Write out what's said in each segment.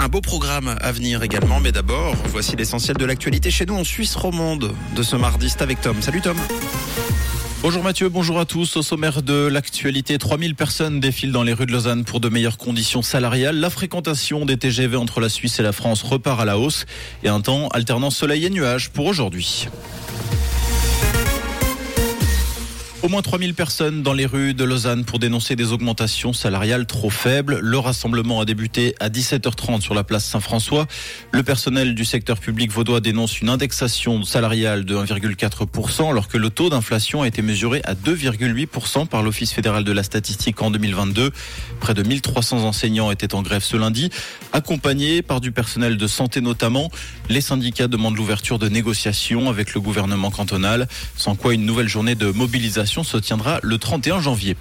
Un beau programme à venir également, mais d'abord, voici l'essentiel de l'actualité chez nous en Suisse romande de ce mardi. C'est avec Tom. Salut Tom. Bonjour Mathieu, bonjour à tous. Au sommaire de l'actualité, 3000 personnes défilent dans les rues de Lausanne pour de meilleures conditions salariales. La fréquentation des TGV entre la Suisse et la France repart à la hausse et un temps alternant soleil et nuages pour aujourd'hui. Au moins 3000 personnes dans les rues de Lausanne pour dénoncer des augmentations salariales trop faibles. Le rassemblement a débuté à 17h30 sur la place Saint-François. Le personnel du secteur public vaudois dénonce une indexation salariale de 1,4% alors que le taux d'inflation a été mesuré à 2,8% par l'Office fédéral de la statistique en 2022. Près de 1300 enseignants étaient en grève ce lundi, accompagnés par du personnel de santé notamment. Les syndicats demandent l'ouverture de négociations avec le gouvernement cantonal, sans quoi une nouvelle journée de mobilisation se tiendra le 31 janvier.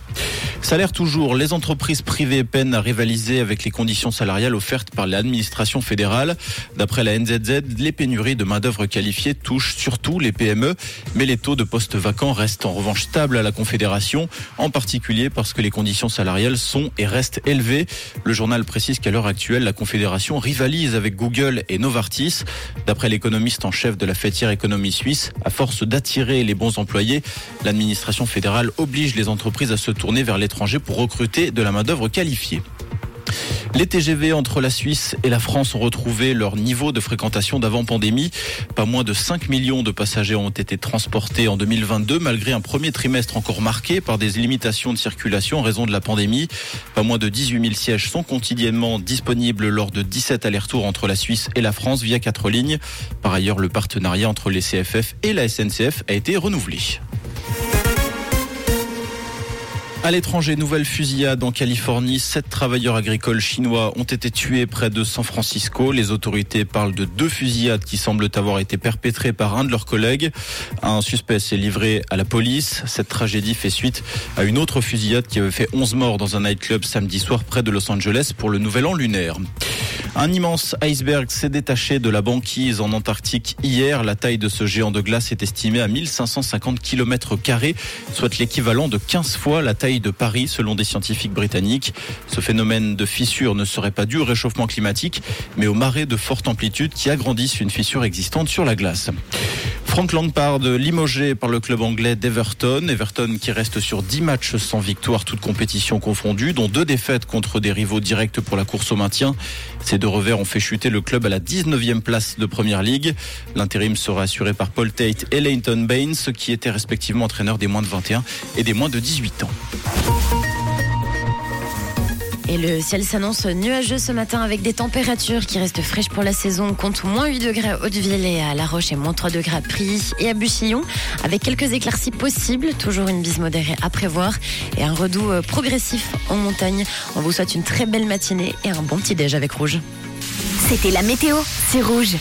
Salaire toujours, les entreprises privées peinent à rivaliser avec les conditions salariales offertes par l'administration fédérale. D'après la NZZ, les pénuries de main-d'œuvre qualifiée touchent surtout les PME, mais les taux de postes vacants restent en revanche stables à la Confédération, en particulier parce que les conditions salariales sont et restent élevées. Le journal précise qu'à l'heure actuelle, la Confédération rivalise avec Google et Novartis. D'après l'économiste en chef de la fêtière économie suisse, à force d'attirer les bons employés, l'administration fédérale oblige les entreprises à se tourner vers l'étranger pour recruter de la main-d'œuvre qualifiée. Les TGV entre la Suisse et la France ont retrouvé leur niveau de fréquentation d'avant pandémie. Pas moins de 5 millions de passagers ont été transportés en 2022 malgré un premier trimestre encore marqué par des limitations de circulation en raison de la pandémie. Pas moins de 18 000 sièges sont quotidiennement disponibles lors de 17 allers-retours entre la Suisse et la France via quatre lignes. Par ailleurs, le partenariat entre les CFF et la SNCF a été renouvelé. À l'étranger, nouvelle fusillade en Californie. Sept travailleurs agricoles chinois ont été tués près de San Francisco. Les autorités parlent de deux fusillades qui semblent avoir été perpétrées par un de leurs collègues. Un suspect s'est livré à la police. Cette tragédie fait suite à une autre fusillade qui avait fait 11 morts dans un nightclub samedi soir près de Los Angeles pour le nouvel an lunaire. Un immense iceberg s'est détaché de la banquise en Antarctique hier. La taille de ce géant de glace est estimée à 1550 km soit l'équivalent de 15 fois la taille de Paris selon des scientifiques britanniques. Ce phénomène de fissure ne serait pas dû au réchauffement climatique, mais aux marées de forte amplitude qui agrandissent une fissure existante sur la glace. Frank Lampard limogé par le club anglais d'Everton. Everton qui reste sur 10 matchs sans victoire, toutes compétitions confondues, dont deux défaites contre des rivaux directs pour la course au maintien. Ces deux revers ont fait chuter le club à la 19e place de Première Ligue. L'intérim sera assuré par Paul Tate et Leighton Baines, qui étaient respectivement entraîneurs des moins de 21 et des moins de 18 ans. Et le ciel s'annonce nuageux ce matin avec des températures qui restent fraîches pour la saison. On compte moins 8 degrés à Hauteville et à La Roche et moins 3 degrés à Prilly et à Buchillon avec quelques éclaircies possibles. Toujours une bise modérée à prévoir et un redout euh, progressif en montagne. On vous souhaite une très belle matinée et un bon petit déj avec Rouge. C'était la météo, c'est Rouge.